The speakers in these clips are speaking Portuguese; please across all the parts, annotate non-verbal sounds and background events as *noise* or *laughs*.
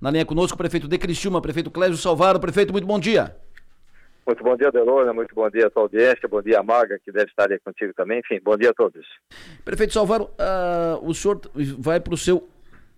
Na linha conosco, o prefeito de Criciúma, prefeito Clésio Salvaro. Prefeito, muito bom dia. Muito bom dia, Delona. Muito bom dia a sua audiência. Bom dia, Maga, que deve estar aí contigo também. Enfim, bom dia a todos. Prefeito Salvaro, uh, o senhor vai para o seu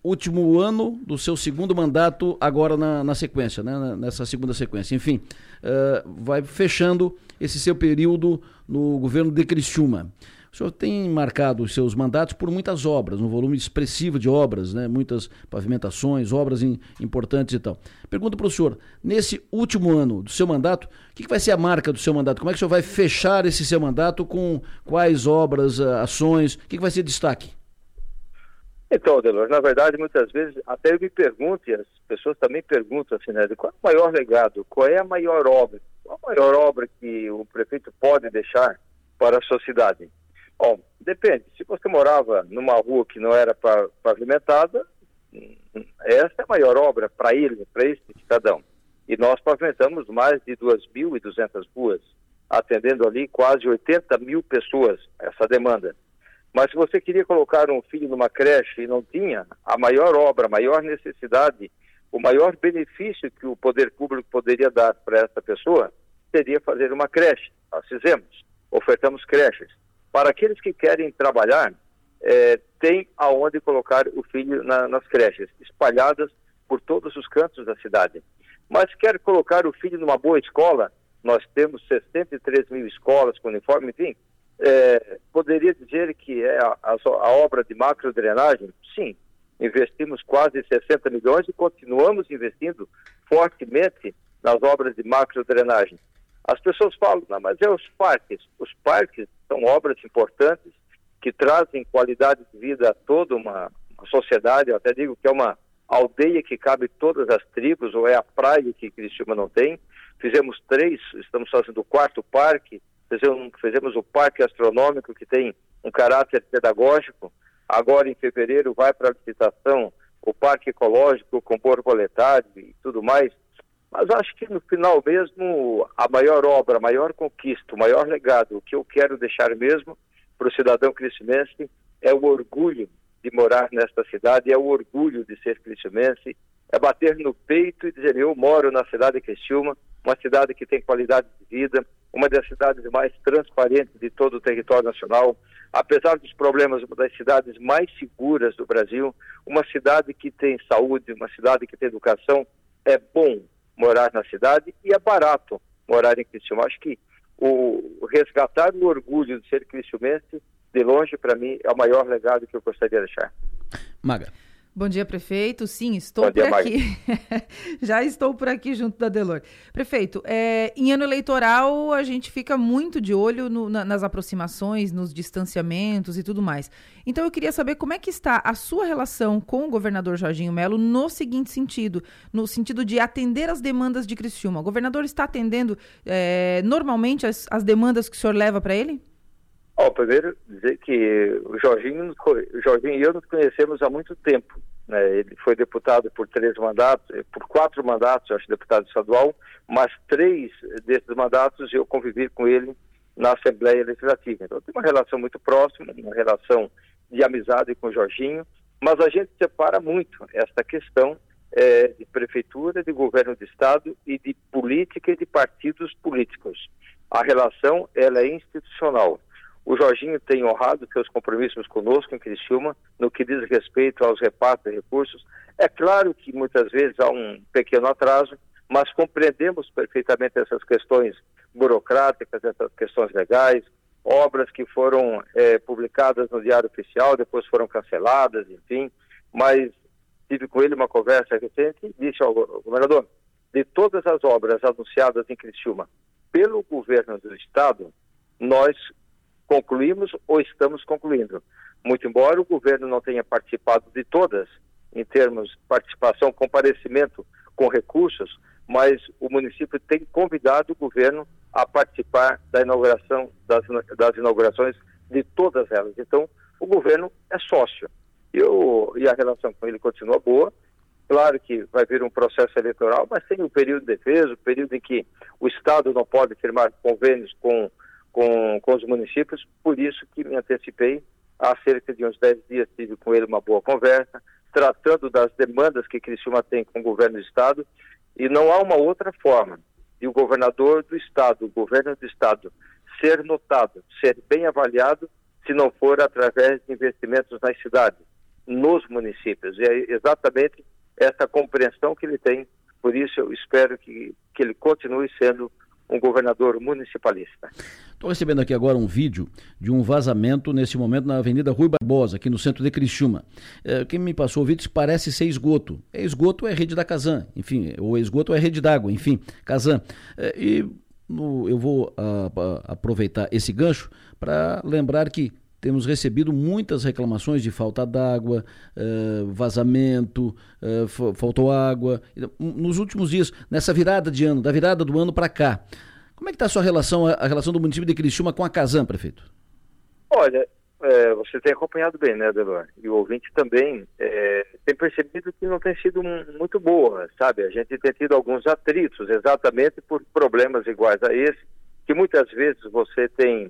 último ano do seu segundo mandato agora na, na sequência, né? nessa segunda sequência. Enfim, uh, vai fechando esse seu período no governo de Criciúma. O senhor tem marcado os seus mandatos por muitas obras, um volume expressivo de obras, né? muitas pavimentações, obras in, importantes e tal. Pergunto para o senhor, nesse último ano do seu mandato, o que, que, vai ser a marca do seu mandato? Como é que o senhor vai fechar esse seu mandato com quais obras, ações? O que, que vai ser destaque? Então, Delor, na verdade, muitas vezes até eu me pergunto, e as pessoas também perguntam assim, né, qual é o maior legado, qual é a maior obra, qual a maior obra que o prefeito pode deixar para a sociedade? Bom, depende. Se você morava numa rua que não era pavimentada, essa é a maior obra para ele, para esse cidadão. E nós pavimentamos mais de 2.200 ruas, atendendo ali quase 80 mil pessoas, essa demanda. Mas se você queria colocar um filho numa creche e não tinha, a maior obra, a maior necessidade, o maior benefício que o poder público poderia dar para essa pessoa seria fazer uma creche. Nós fizemos, ofertamos creches. Para aqueles que querem trabalhar, é, tem aonde colocar o filho na, nas creches, espalhadas por todos os cantos da cidade. Mas quer colocar o filho numa boa escola, nós temos 63 mil escolas com uniforme, enfim, é, poderia dizer que é a, a, a obra de macrodrenagem? Sim, investimos quase 60 milhões e continuamos investindo fortemente nas obras de macrodrenagem. As pessoas falam, não, mas é os parques. Os parques são obras importantes que trazem qualidade de vida a toda uma, uma sociedade. Eu até digo que é uma aldeia que cabe todas as tribos, ou é a praia que Criciúma não tem. Fizemos três, estamos fazendo o quarto parque, fizemos, fizemos o parque astronômico, que tem um caráter pedagógico. Agora, em fevereiro, vai para a licitação o parque ecológico com borboletário e tudo mais. Mas acho que no final mesmo, a maior obra, a maior conquista, o maior legado, que eu quero deixar mesmo para o cidadão cricimense é o orgulho de morar nesta cidade, é o orgulho de ser cricimense, é bater no peito e dizer eu moro na cidade de Criciúma, uma cidade que tem qualidade de vida, uma das cidades mais transparentes de todo o território nacional, apesar dos problemas, uma das cidades mais seguras do Brasil, uma cidade que tem saúde, uma cidade que tem educação, é bom morar na cidade e é barato morar em Criciúma. Acho que o resgatar o orgulho de ser criciumense, de longe, para mim, é o maior legado que eu gostaria de deixar. Maga. Bom dia, prefeito. Sim, estou por aqui. *laughs* Já estou por aqui junto da Delor. Prefeito, é, em ano eleitoral a gente fica muito de olho no, na, nas aproximações, nos distanciamentos e tudo mais. Então eu queria saber como é que está a sua relação com o governador Jorginho Melo no seguinte sentido, no sentido de atender as demandas de Criciúma. O governador está atendendo é, normalmente as, as demandas que o senhor leva para ele? Oh, primeiro dizer que o Jorginho, o Jorginho e eu nos conhecemos há muito tempo. Né? Ele foi deputado por três mandatos, eh, por quatro mandatos, acho deputado estadual, mas três desses mandatos eu convivi com ele na Assembleia Legislativa. Então tem uma relação muito próxima, uma relação de amizade com o Jorginho, mas a gente separa muito esta questão é, de prefeitura, de governo de estado e de política e de partidos políticos. A relação ela é institucional. O Jorginho tem honrado seus compromissos conosco em Criciúma no que diz respeito aos repartos de recursos. É claro que muitas vezes há um pequeno atraso, mas compreendemos perfeitamente essas questões burocráticas, essas questões legais, obras que foram é, publicadas no Diário Oficial, depois foram canceladas, enfim. Mas tive com ele uma conversa recente e disse ao governador, de todas as obras anunciadas em Criciúma pelo governo do Estado, nós concluímos ou estamos concluindo. Muito embora o governo não tenha participado de todas, em termos de participação, comparecimento com recursos, mas o município tem convidado o governo a participar da inauguração das, das inaugurações de todas elas. Então, o governo é sócio. Eu, e a relação com ele continua boa. Claro que vai vir um processo eleitoral, mas tem o período de defesa, o período em que o Estado não pode firmar convênios com com, com os municípios, por isso que me antecipei há cerca de uns 10 dias tive com ele uma boa conversa, tratando das demandas que Criciúma tem com o governo do Estado, e não há uma outra forma de o governador do Estado, o governo do Estado, ser notado, ser bem avaliado, se não for através de investimentos nas cidades, nos municípios. E é exatamente essa compreensão que ele tem, por isso eu espero que, que ele continue sendo um governador municipalista. Estou recebendo aqui agora um vídeo de um vazamento nesse momento na Avenida Rui Barbosa, aqui no centro de Criciúma. É, quem me passou o vídeo parece ser esgoto. É esgoto é rede da Casan, enfim, ou esgoto é rede d'água, enfim, Casan. É, e no, eu vou a, a, aproveitar esse gancho para lembrar que temos recebido muitas reclamações de falta d'água, uh, vazamento, uh, faltou água. Nos últimos dias, nessa virada de ano, da virada do ano para cá, como é que está a sua relação, a, relação do município de Criciúma com a Casan, prefeito? Olha, é, você tem acompanhado bem, né, Adelor? E o ouvinte também é, tem percebido que não tem sido muito boa, sabe? A gente tem tido alguns atritos, exatamente por problemas iguais a esse, que muitas vezes você tem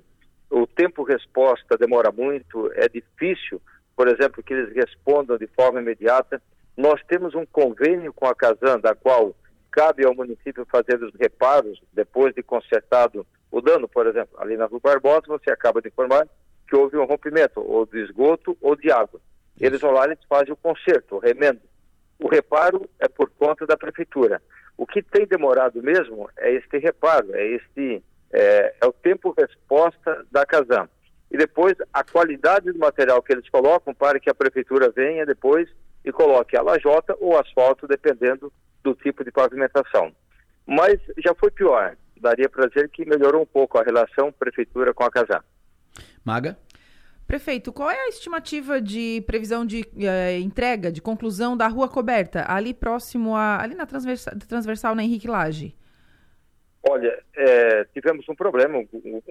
o tempo resposta demora muito, é difícil, por exemplo, que eles respondam de forma imediata. Nós temos um convênio com a Casan, da qual cabe ao município fazer os reparos depois de consertado o dano, por exemplo, ali na Rua Barbosa, você acaba de informar que houve um rompimento, ou de esgoto ou de água. Eles vão lá e fazem o conserto, o remendo. O reparo é por conta da prefeitura. O que tem demorado mesmo é este reparo, é este é, é o tempo-resposta da Casam. E depois a qualidade do material que eles colocam para que a prefeitura venha depois e coloque a lajota ou asfalto, dependendo do tipo de pavimentação. Mas já foi pior. Daria para dizer que melhorou um pouco a relação prefeitura com a Casam. Maga? Prefeito, qual é a estimativa de previsão de eh, entrega, de conclusão da rua coberta, ali próximo a. ali na transversal, transversal na Henrique Lage? Olha, é, tivemos um problema. O,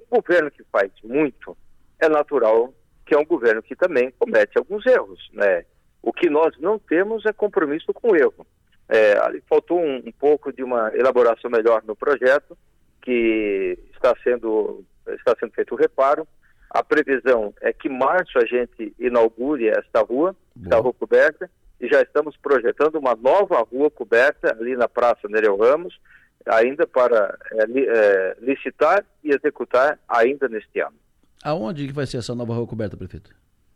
o governo que faz muito é natural que é um governo que também comete alguns erros, né? O que nós não temos é compromisso com o erro. É, faltou um, um, pouco de uma elaboração melhor no projeto, que está sendo, está sendo feito o reparo. A previsão é que março a gente inaugure esta rua, esta rua coberta, e já estamos projetando uma nova rua coberta ali na Praça Nereu Ramos, ainda para é, licitar e executar ainda neste ano. Aonde que vai ser essa nova rua coberta, prefeito?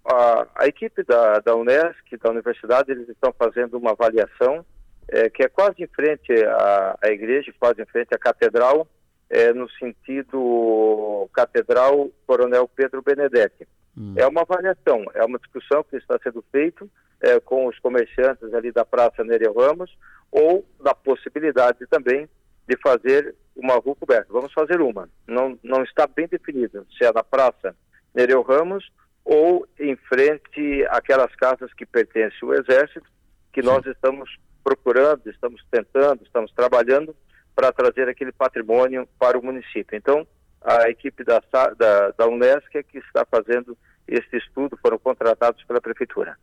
A, a equipe da, da Unesc, da universidade, eles estão fazendo uma avaliação é, que é quase em frente à, à igreja, quase em frente à catedral, é, no sentido Catedral Coronel Pedro Benedetti. Hum. É uma avaliação, é uma discussão que está sendo feita é, com os comerciantes ali da Praça Nereu Ramos, ou da possibilidade também de fazer uma rua coberta. Vamos fazer uma. Não, não está bem definido se é na Praça Nereu Ramos ou em frente àquelas casas que pertencem ao Exército, que nós estamos procurando, estamos tentando, estamos trabalhando para trazer aquele patrimônio para o município. Então, a equipe da, da, da Unesc é que está fazendo este estudo, foram contratados pela Prefeitura.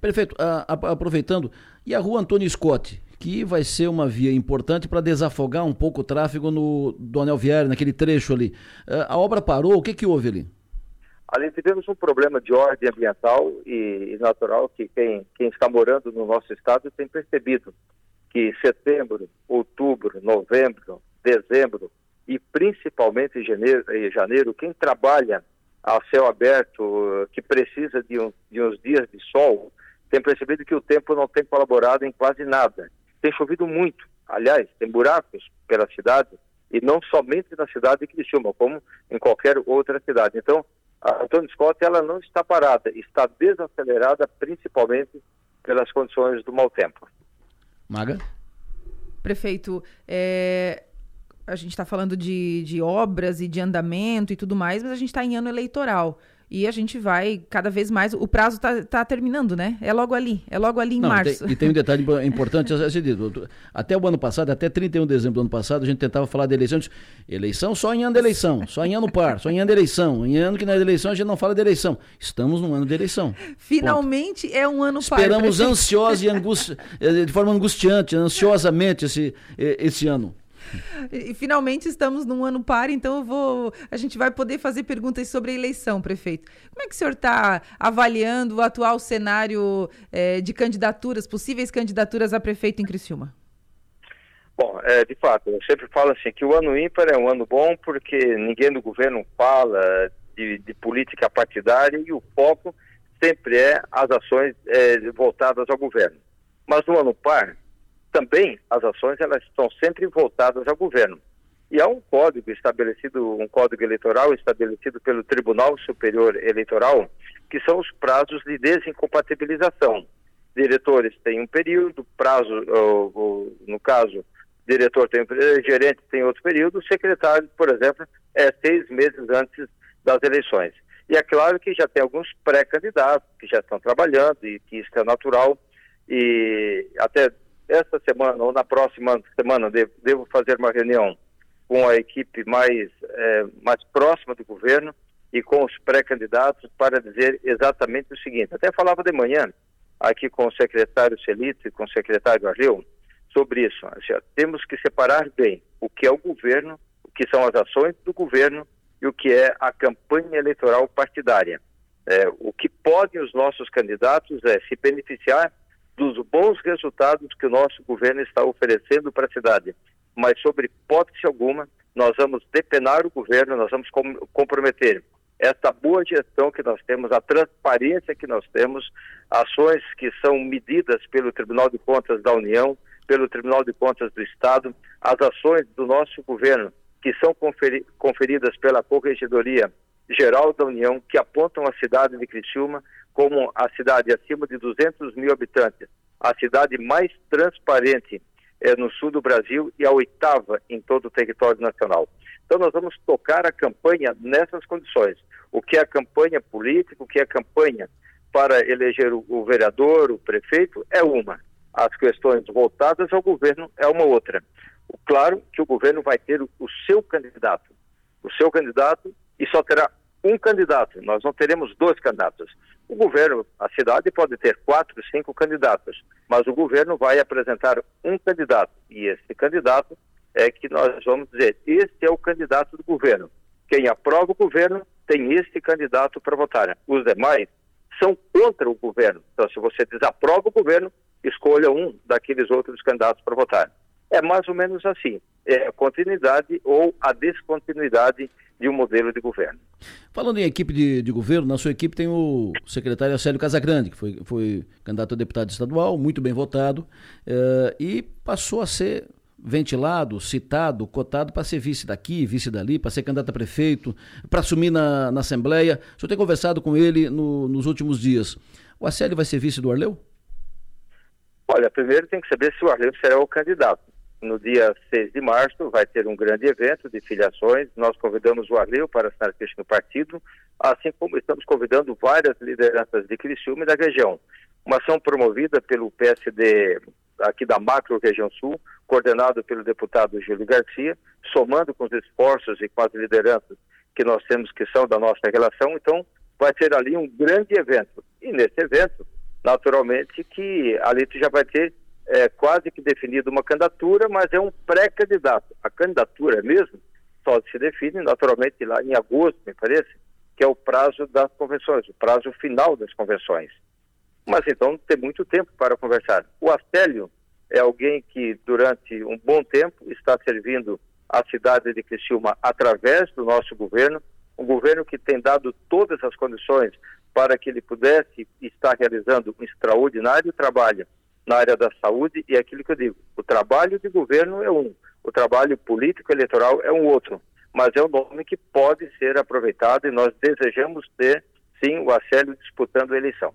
Prefeito, a, a, aproveitando, e a rua Antônio Scott, que vai ser uma via importante para desafogar um pouco o tráfego no do Anel Viário, naquele trecho ali. Eh, a obra parou, o que, que houve ali? Ali tivemos um problema de ordem ambiental e, natural que quem, quem está morando no nosso estado tem percebido que setembro, outubro, novembro, dezembro e principalmente janeiro, em janeiro quem trabalha a céu aberto, que precisa de, um, de uns dias de sol, tem percebido que o tempo não tem colaborado em quase nada tem chovido muito. Aliás, tem buracos pela cidade, e não somente na cidade de Criciúma, como em qualquer outra cidade. Então, a Antônio Scott ela não está parada, está desacelerada principalmente pelas condições do mau tempo. Maga? Prefeito, é, a gente está falando de, de obras e de andamento e tudo mais, mas a gente está em ano eleitoral. E a gente vai cada vez mais. O prazo está tá terminando, né? É logo ali. É logo ali em Não, março. Tem, e tem um detalhe *laughs* importante a ser dito. Até o ano passado, até 31 de dezembro do ano passado, a gente tentava falar de eleição. Eleição só em ano de eleição, só em ano par, só em ano de eleição. Em ano que não é de eleição, a gente não fala de eleição. Estamos num ano de eleição. Finalmente Ponto. é um ano par. Esperamos ansiosa e angusti... Eh, de forma angustiante, ansiosamente esse, esse ano. E, finalmente estamos num ano par, então eu vou, a gente vai poder fazer perguntas sobre a eleição, prefeito. Como é que o senhor está avaliando o atual cenário é, de candidaturas, possíveis candidaturas a prefeito em Criciúma? Bom, é, de fato, eu sempre falo assim que o ano ímpar é um ano bom porque ninguém do governo fala de, de política partidária e o foco sempre é as ações é, voltadas ao governo. Mas no ano par, também as ações elas estão sempre voltadas ao governo. E há um código estabelecido, um código eleitoral estabelecido pelo Tribunal Superior Eleitoral, que são os prazos de desincompatibilização. Diretores têm um período, prazo, ou, ou, no caso, diretor tem gerente tem outro período, secretário, por exemplo, é seis meses antes das eleições. E é claro que já tem alguns pré-candidatos que já estão trabalhando e que isso é natural. E até esta semana ou na próxima semana devo, devo fazer uma reunião com a equipe mais, é, mais próxima do governo e com os pré-candidatos para dizer exatamente o seguinte. Até falava de manhã aqui com o secretário Celito e com o secretário Arleu sobre isso. Assim, temos que separar bem o que é o governo, o que são as ações do governo e o que é a campanha eleitoral partidária. É, o que podem os nossos candidatos é se beneficiar dos bons resultados que o nosso governo está oferecendo para a cidade. Mas, sobre hipótese alguma, nós vamos depenar o governo, nós vamos com comprometer essa boa gestão que nós temos, a transparência que nós temos, ações que são medidas pelo Tribunal de Contas da União, pelo Tribunal de Contas do Estado, as ações do nosso governo, que são conferi conferidas pela Corregedoria Geral da União, que apontam a cidade de Criciúma como a cidade acima de 200 mil habitantes, a cidade mais transparente é, no sul do Brasil e a oitava em todo o território nacional. Então nós vamos tocar a campanha nessas condições. O que é a campanha política, o que é a campanha para eleger o, o vereador, o prefeito, é uma. As questões voltadas ao governo é uma outra. Claro que o governo vai ter o, o seu candidato. O seu candidato e só terá um candidato, nós não teremos dois candidatos. O governo, a cidade pode ter quatro, cinco candidatos, mas o governo vai apresentar um candidato e esse candidato é que nós vamos dizer, este é o candidato do governo. Quem aprova o governo tem este candidato para votar. Os demais são contra o governo. Então, se você desaprova o governo, escolha um daqueles outros candidatos para votar. É mais ou menos assim, é a continuidade ou a descontinuidade de um modelo de governo. Falando em equipe de, de governo, na sua equipe tem o secretário Célio Casagrande, que foi, foi candidato a deputado estadual, muito bem votado, eh, e passou a ser ventilado, citado, cotado para ser vice daqui, vice dali, para ser candidato a prefeito, para assumir na, na Assembleia. O senhor tem conversado com ele no, nos últimos dias. O Acélio vai ser vice do Arleu? Olha, primeiro tem que saber se o Arleu será o candidato no dia 6 de março vai ter um grande evento de filiações. Nós convidamos o Arleu para assinar ficha no partido, assim como estamos convidando várias lideranças de Criciúma e da região. Uma ação promovida pelo PSD aqui da Macro Região Sul, coordenado pelo deputado Júlio Garcia, somando com os esforços e com as lideranças que nós temos que são da nossa relação. Então, vai ser ali um grande evento. E nesse evento, naturalmente, que ali tu já vai ter é, quase que definido uma candidatura, mas é um pré-candidato. A candidatura mesmo só se define naturalmente lá em agosto, me parece, que é o prazo das convenções, o prazo final das convenções. Mas então tem muito tempo para conversar. O Astélio é alguém que durante um bom tempo está servindo a cidade de Criciúma através do nosso governo, um governo que tem dado todas as condições para que ele pudesse estar realizando um extraordinário trabalho na área da saúde e é aquilo que eu digo, o trabalho de governo é um, o trabalho político eleitoral é um outro, mas é um nome que pode ser aproveitado e nós desejamos ter, sim, o Acélio disputando a eleição.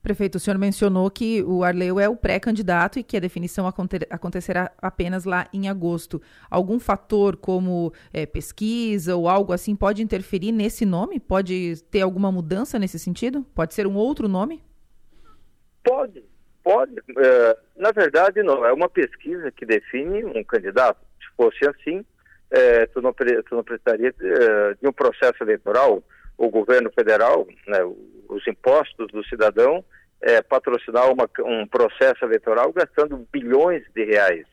Prefeito, o senhor mencionou que o Arleu é o pré-candidato e que a definição acontecerá apenas lá em agosto. Algum fator como é, pesquisa ou algo assim pode interferir nesse nome? Pode ter alguma mudança nesse sentido? Pode ser um outro nome? Pode, Pode, é, na verdade, não. É uma pesquisa que define um candidato. Se fosse assim, é, tu, não, tu não precisaria é, de um processo eleitoral, o governo federal, né, os impostos do cidadão, é, patrocinar uma, um processo eleitoral gastando bilhões de reais.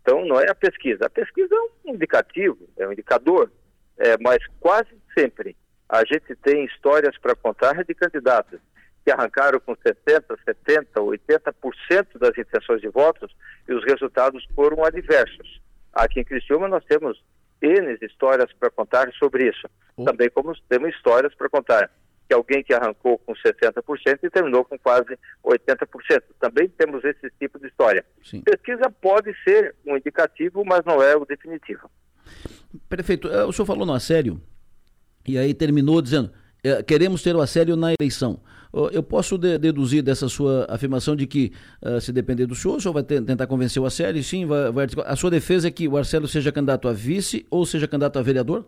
Então, não é a pesquisa. A pesquisa é um indicativo, é um indicador, é, mas quase sempre a gente tem histórias para contar de candidatos que arrancaram com 60%, 70%, 80% das intenções de votos e os resultados foram adversos. Aqui em Criciúma nós temos N histórias para contar sobre isso. Também como temos histórias para contar que alguém que arrancou com 60% e terminou com quase 80%. Também temos esse tipo de história. Sim. Pesquisa pode ser um indicativo, mas não é o definitivo. Prefeito, eh, o senhor falou no assédio e aí terminou dizendo eh, queremos ter o assédio na eleição. Eu posso de, deduzir dessa sua afirmação de que, uh, se depender do senhor, o senhor vai tentar convencer o Arcélio, sim, vai, vai, a sua defesa é que o Arcélio seja candidato a vice ou seja candidato a vereador?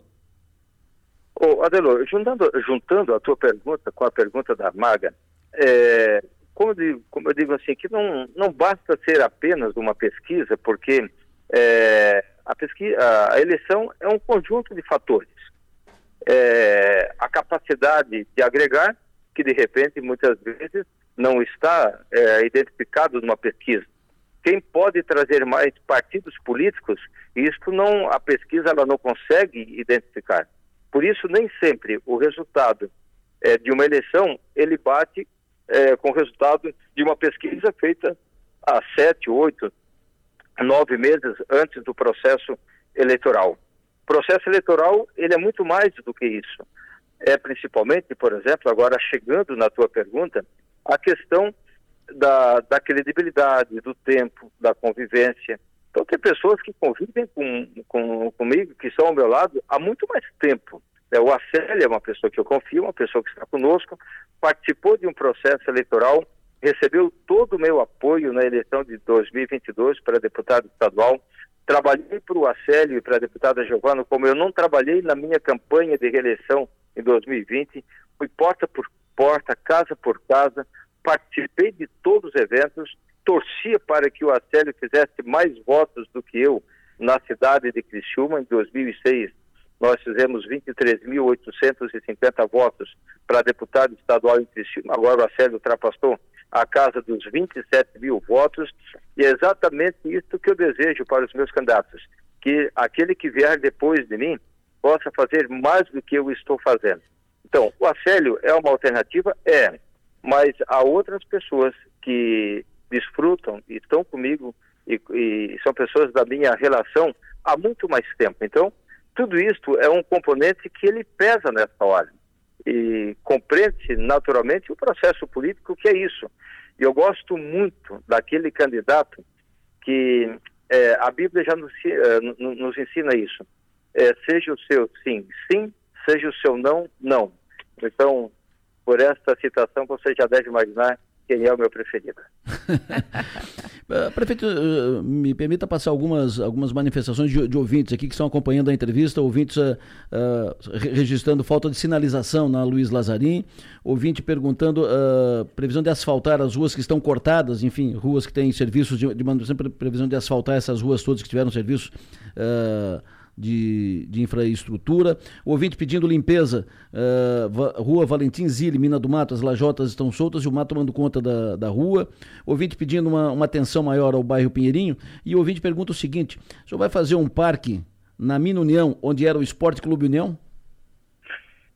Ô, Adelor, juntando, juntando a tua pergunta com a pergunta da Maga, é, como, eu digo, como, eu digo, assim, que não, não basta ser apenas uma pesquisa, porque é, a, pesquisa, a eleição é um conjunto de fatores. É, a capacidade de agregar, que de repente muitas vezes não está é, identificado numa pesquisa. Quem pode trazer mais partidos políticos, isto não, a pesquisa ela não consegue identificar. Por isso, nem sempre o resultado é, de uma eleição ele bate é, com o resultado de uma pesquisa feita há sete, oito, nove meses antes do processo eleitoral. O processo eleitoral ele é muito mais do que isso. É principalmente, por exemplo, agora chegando na tua pergunta, a questão da, da credibilidade, do tempo, da convivência. Então, tem pessoas que convivem com, com, comigo, que estão ao meu lado há muito mais tempo. É, o Acélio é uma pessoa que eu confio, uma pessoa que está conosco, participou de um processo eleitoral, recebeu todo o meu apoio na eleição de 2022 para deputado estadual. Trabalhei para o Acélio e para a deputada Giovana como eu não trabalhei na minha campanha de reeleição em 2020. Fui porta por porta, casa por casa, participei de todos os eventos, torcia para que o Acélio fizesse mais votos do que eu na cidade de Criciúma em 2006. Nós fizemos 23.850 votos para deputado estadual em Criciúma. Agora o Acélio ultrapassou a casa dos 27 mil votos. E é exatamente isso que eu desejo para os meus candidatos. Que aquele que vier depois de mim possa fazer mais do que eu estou fazendo. Então, o Acélio é uma alternativa? É. Mas há outras pessoas que desfrutam e estão comigo e, e são pessoas da minha relação há muito mais tempo. Então, tudo isso é um componente que ele pesa nessa hora. E compreende naturalmente o processo político que é isso. E eu gosto muito daquele candidato que é, a Bíblia já nos, é, nos ensina isso. É, seja o seu sim, sim, seja o seu não, não. Então, por esta citação, você já deve imaginar quem é o meu preferido. *laughs* Prefeito, eh, me permita passar algumas, algumas manifestações de, de ouvintes aqui que estão acompanhando a entrevista, ouvintes uh, uh, registrando falta de sinalização na Luiz Lazarim, ouvinte perguntando uh, previsão de asfaltar as ruas que estão cortadas, enfim, ruas que têm serviços de, de manutenção, previsão de asfaltar essas ruas todas que tiveram serviços de, de infraestrutura. O ouvinte pedindo limpeza, uh, Rua Valentim Zilli, Mina do Mato, as lajotas estão soltas e o mato tomando conta da, da rua. O ouvinte pedindo uma, uma atenção maior ao bairro Pinheirinho. E o ouvinte pergunta o seguinte: o senhor vai fazer um parque na Mina União, onde era o Esporte Clube União?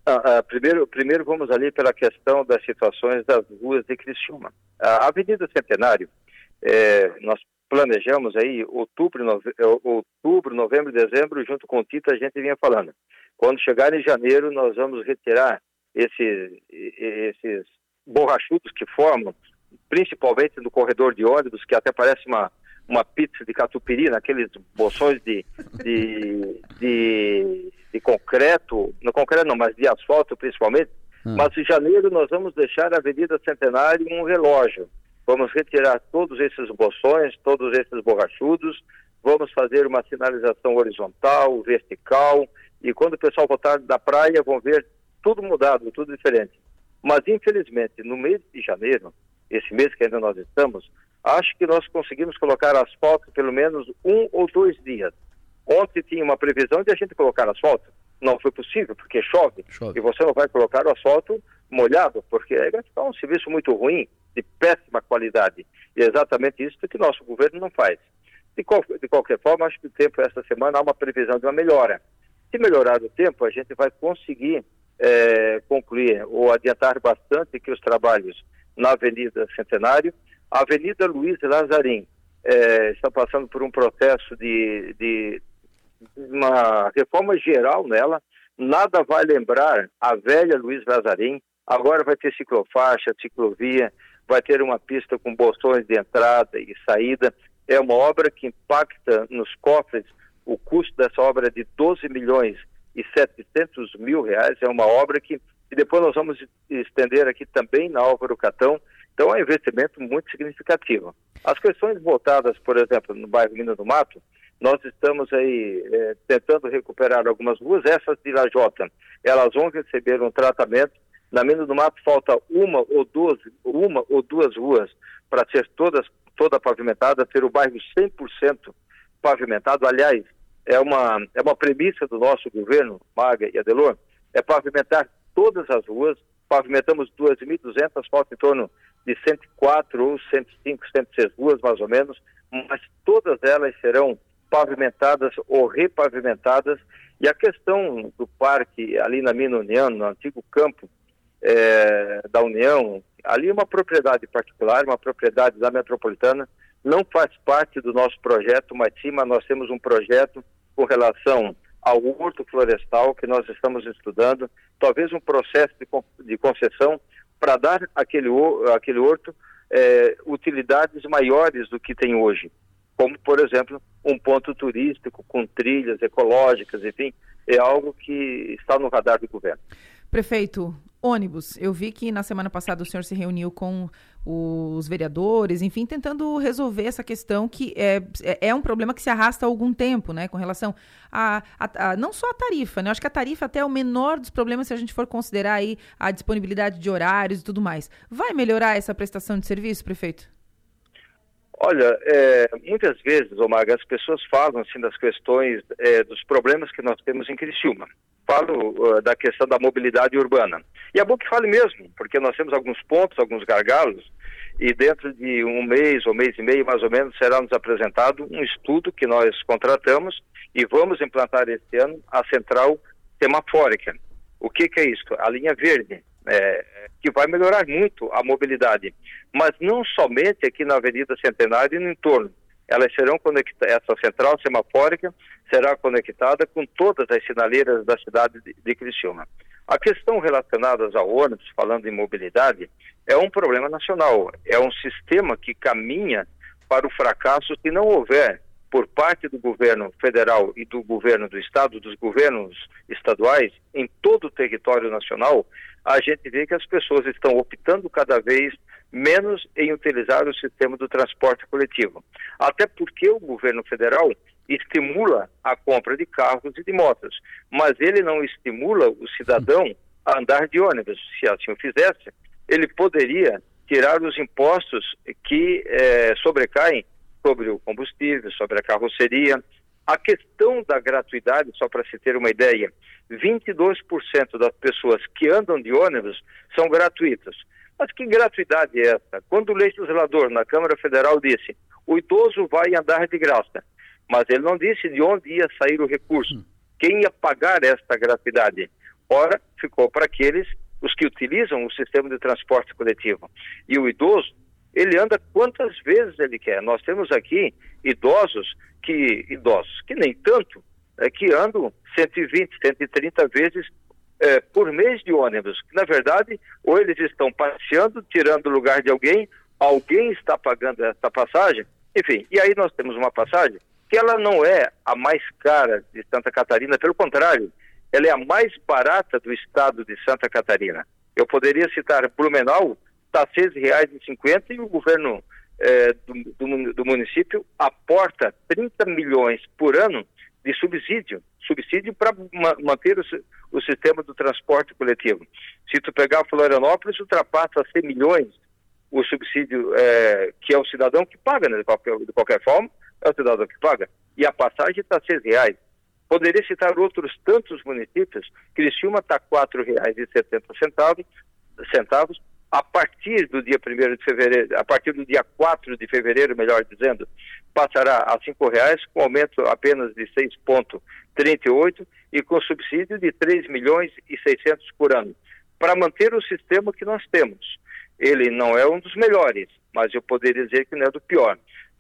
Ah, ah, primeiro, primeiro vamos ali pela questão das situações das ruas de Criciúma. A Avenida Centenário, é, nós planejamos aí outubro, nove... É, outubro, novembro, dezembro, junto com o Tito a gente vinha falando. Quando chegar em janeiro, nós vamos retirar esses, esses borrachudos que formam, principalmente no corredor de ônibus, que até parece uma, uma pizza de catupiry, naqueles bolsões de, de, de, de concreto, no concreto não, mas de asfalto principalmente. Hum. Mas em janeiro nós vamos deixar a Avenida Centenário um relógio Vamos retirar todos esses bolsões, todos esses borrachudos, vamos fazer uma sinalização horizontal, vertical, e quando o pessoal voltar da praia vão ver tudo mudado, tudo diferente. Mas, infelizmente, no mês de janeiro, esse mês que ainda nós estamos, acho que nós conseguimos colocar asfalto pelo menos um ou dois dias. Ontem tinha uma previsão de a gente colocar asfalto. Não foi possível, porque chove. chove. E você não vai colocar o asfalto molhado, porque é um serviço muito ruim de péssima qualidade. E é exatamente isso que nosso governo não faz. De, qual, de qualquer forma, acho que o tempo essa semana há uma previsão de uma melhora. Se melhorar o tempo, a gente vai conseguir é, concluir ou adiantar bastante que os trabalhos na Avenida Centenário, a Avenida Luiz Lazarim é, está passando por um processo de, de uma reforma geral nela. Nada vai lembrar a velha Luiz Lazarim. Agora vai ter ciclofaixa, ciclovia, vai ter uma pista com bolsões de entrada e saída. É uma obra que impacta nos cofres. O custo dessa obra é de 12 milhões e 700 mil reais. É uma obra que e depois nós vamos estender aqui também na Álvaro Catão. Então é um investimento muito significativo. As questões voltadas, por exemplo, no bairro Minas do Mato, nós estamos aí é, tentando recuperar algumas ruas, essas de Lajota, elas vão receber um tratamento. Na Minas do Mato falta uma ou duas, uma ou duas ruas para ser todas toda pavimentada, ter o bairro 100% pavimentado. Aliás, é uma é uma premissa do nosso governo, Maga e Adelor, é pavimentar todas as ruas. Pavimentamos 2.200, falta em torno de 104 ou 105, 106 ruas, mais ou menos, mas todas elas serão pavimentadas ou repavimentadas. E a questão do parque ali na Mina União, no antigo campo é, da União, ali é uma propriedade particular, uma propriedade da metropolitana, não faz parte do nosso projeto, mas sim, nós temos um projeto com relação ao horto florestal que nós estamos estudando, talvez um processo de, de concessão para dar aquele, aquele horto é, utilidades maiores do que tem hoje, como, por exemplo, um ponto turístico com trilhas ecológicas, enfim, é algo que está no radar do governo. Prefeito, ônibus. Eu vi que na semana passada o senhor se reuniu com os vereadores, enfim, tentando resolver essa questão que é, é, é um problema que se arrasta há algum tempo, né, com relação a, a, a, não só a tarifa, né, acho que a tarifa até é o menor dos problemas se a gente for considerar aí a disponibilidade de horários e tudo mais. Vai melhorar essa prestação de serviço, prefeito? Olha, é, muitas vezes, Omaga, as pessoas falam assim das questões, é, dos problemas que nós temos em Criciúma. Falo uh, da questão da mobilidade urbana. E é bom que fale mesmo, porque nós temos alguns pontos, alguns gargalos, e dentro de um mês ou mês e meio, mais ou menos, será nos apresentado um estudo que nós contratamos e vamos implantar este ano a central semafórica. O que, que é isso? A linha verde é, que vai melhorar muito a mobilidade, mas não somente aqui na Avenida Centenário e no entorno. Elas serão conectadas, essa central semafórica será conectada com todas as sinaleiras da cidade de, Criciúma. A questão relacionada ao ônibus, falando em mobilidade, é um problema nacional. É um sistema que caminha para o fracasso se não houver, por parte do governo federal e do governo do estado, dos governos estaduais, em todo o território nacional, a gente vê que as pessoas estão optando cada vez menos em utilizar o sistema do transporte coletivo. Até porque o governo federal estimula a compra de carros e de motos, mas ele não estimula o cidadão a andar de ônibus. Se assim o fizesse, ele poderia tirar os impostos que eh, sobrecaem sobre o combustível, sobre a carroceria, a questão da gratuidade, só para se ter uma ideia, 22% das pessoas que andam de ônibus são gratuitas. Mas que gratuidade é essa? Quando o legislador na Câmara Federal disse o idoso vai andar de graça, mas ele não disse de onde ia sair o recurso, hum. quem ia pagar esta gratuidade. Ora, ficou para aqueles os que utilizam o sistema de transporte coletivo. E o idoso ele anda quantas vezes ele quer. Nós temos aqui idosos que idosos que nem tanto é, que andam 120, 130 vezes é, por mês de ônibus. Na verdade, ou eles estão passeando, tirando o lugar de alguém, alguém está pagando essa passagem. Enfim, e aí nós temos uma passagem que ela não é a mais cara de Santa Catarina, pelo contrário, ela é a mais barata do estado de Santa Catarina. Eu poderia citar Blumenau, está R$ 6,50 e o governo é, do, do, do, município aporta 30 milhões por ano de subsídio, subsídio para ma manter o, o, sistema do transporte coletivo. Se tu pegar Florianópolis, ultrapassa 100 milhões o subsídio é, que é o cidadão que paga, né, de, qualquer, de qualquer forma, é o cidadão que paga. E a passagem está R$ reais. Poderia citar outros tantos municípios, Criciúma está R$ 4,70 centavos, a partir do dia 1 de fevereiro, a partir do dia 4 de fevereiro, melhor dizendo, passará a R$ reais com aumento apenas de 6,38 e com subsídio de 3 milhões e 600 por ano, para manter o sistema que nós temos. Ele não é um dos melhores, mas eu poderia dizer que não é do pior.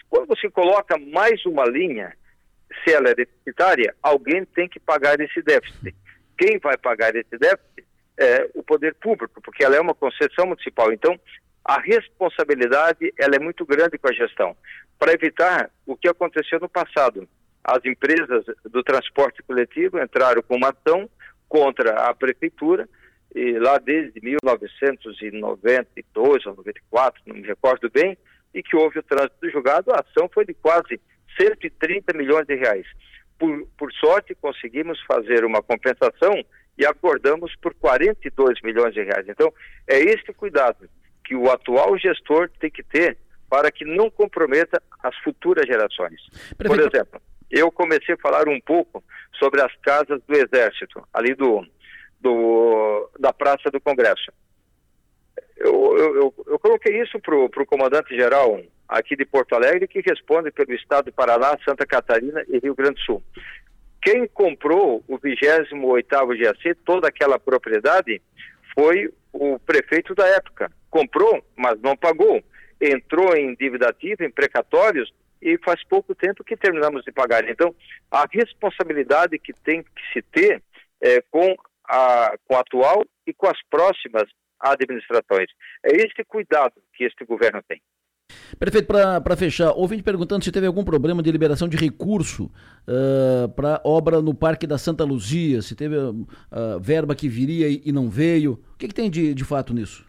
Quando você coloca mais uma linha, se ela é deficitária, alguém tem que pagar esse déficit. Quem vai pagar esse déficit é o poder público, porque ela é uma concessão municipal. Então, a responsabilidade ela é muito grande com a gestão, para evitar o que aconteceu no passado. As empresas do transporte coletivo entraram com uma ação contra a prefeitura, e lá desde 1992 ou 94, não me recordo bem, e que houve o trânsito julgado, a ação foi de quase 130 milhões de reais. Por, por sorte, conseguimos fazer uma compensação e acordamos por 42 milhões de reais. Então, é este cuidado que o atual gestor tem que ter para que não comprometa as futuras gerações. Por exemplo, eu comecei a falar um pouco sobre as casas do Exército, ali do, do da Praça do Congresso. Eu, eu, eu, eu coloquei isso para o comandante-geral aqui de Porto Alegre, que responde pelo estado do Paraná, Santa Catarina e Rio Grande do Sul. Quem comprou o 28º GAC, toda aquela propriedade, foi o prefeito da época. Comprou, mas não pagou. Entrou em dívida ativa, em precatórios, e faz pouco tempo que terminamos de pagar. Então, a responsabilidade que tem que se ter é, com, a, com a atual e com as próximas administrações. É este cuidado que este governo tem. Prefeito, para fechar, ouvinte perguntando se teve algum problema de liberação de recurso uh, para obra no Parque da Santa Luzia, se teve uh, verba que viria e, e, não veio. O que, que tem de, de fato nisso?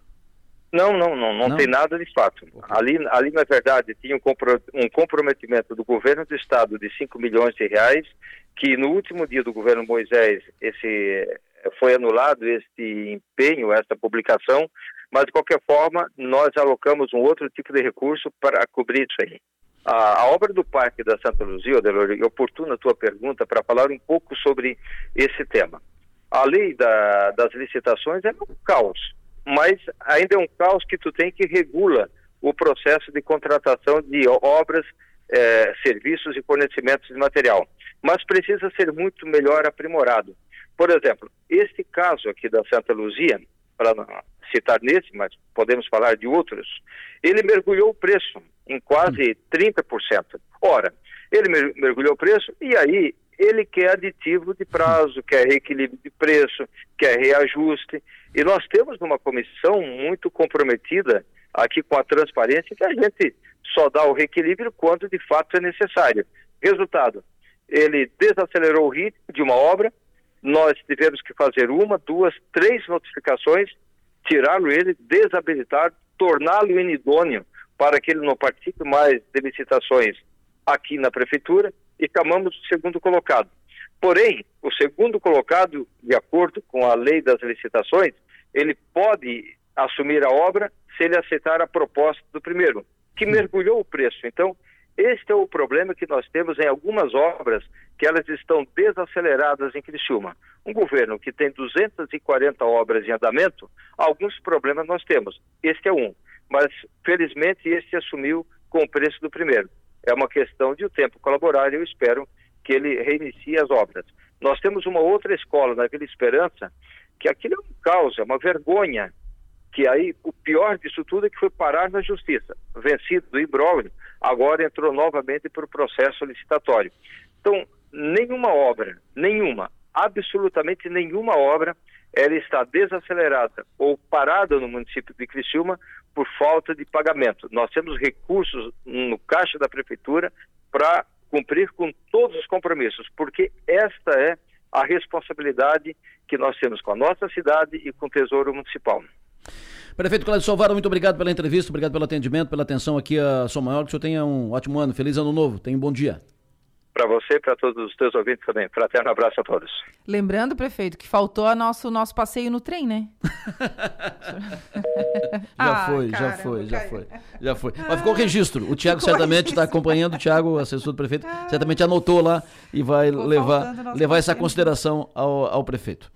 Não, não, não, não, não, tem nada de fato. Ali, ali, na verdade, tinha um, compro comprometimento do governo do estado de 5 milhões de reais, que no último dia do governo Moisés esse foi anulado este empenho, esta publicação, mas de qualquer forma nós alocamos um outro tipo de recurso para cobrir isso aí. A, obra do Parque da Santa Luzia, Adelor, é oportuna a tua pergunta para falar um pouco sobre esse tema. A lei da, das licitações é um caos, mas ainda é um caos que tu tem que regula o processo de contratação de obras, eh, serviços e fornecimentos de material. Mas precisa ser muito melhor aprimorado. Por exemplo, este caso aqui da Santa Luzia, para citar nesse, mas podemos falar de outros, ele mergulhou o preço em quase 30%. Ora, ele mergulhou o preço e aí ele quer aditivo de prazo, quer reequilíbrio de preço, quer reajuste. E nós temos uma comissão muito comprometida aqui com a transparência que a gente só dá o reequilíbrio quando de fato é necessário. Resultado, ele desacelerou o ritmo de uma obra, nós tivemos que fazer uma, duas, três notificações, tirá-lo ele, desabilitar, torná-lo inidôneo para que ele não participe mais de licitações aqui na prefeitura e chamamos o segundo colocado. Porém, o segundo colocado, de acordo com a lei das licitações, ele pode assumir a obra se ele aceitar a proposta do primeiro, que mergulhou o preço. Então, este é o problema que nós temos em algumas obras que elas estão desaceleradas em Criciúma. Um governo que tem 240 obras em andamento, alguns problemas nós temos. Este é um, mas felizmente este assumiu com o preço do primeiro. É uma questão de o tempo colaborar e eu espero que ele reinicie as obras. Nós temos uma outra escola na Vila Esperança, que aquilo é um caos, é uma vergonha, que aí o pior disso tudo é que foi parar na justiça. Vencido do imbróglio, agora entrou novamente para o processo licitatório. Então, nenhuma obra, nenhuma, absolutamente nenhuma obra, ela está desacelerada ou parada no município de Criciúma por falta de pagamento. Nós temos recursos no caixa da prefeitura para cumprir com todos os compromissos, porque esta é a responsabilidade que nós temos com a nossa cidade e com o Tesouro Municipal. Prefeito Cláudio Salvaro, muito obrigado pela entrevista, obrigado pelo atendimento, pela atenção aqui a São Maior. Que o senhor tenha um ótimo ano, feliz ano novo, tenha um bom dia. Para você e para todos os teus ouvintes também. Fraterno abraço a todos. Lembrando, prefeito, que faltou a nosso nosso passeio no trem, né? *laughs* já ah, foi, já foi, já foi, já foi. Mas ficou o registro. O Tiago certamente está acompanhando, o Tiago, assessor do prefeito, certamente anotou lá e vai levar, levar essa consideração ao, ao prefeito.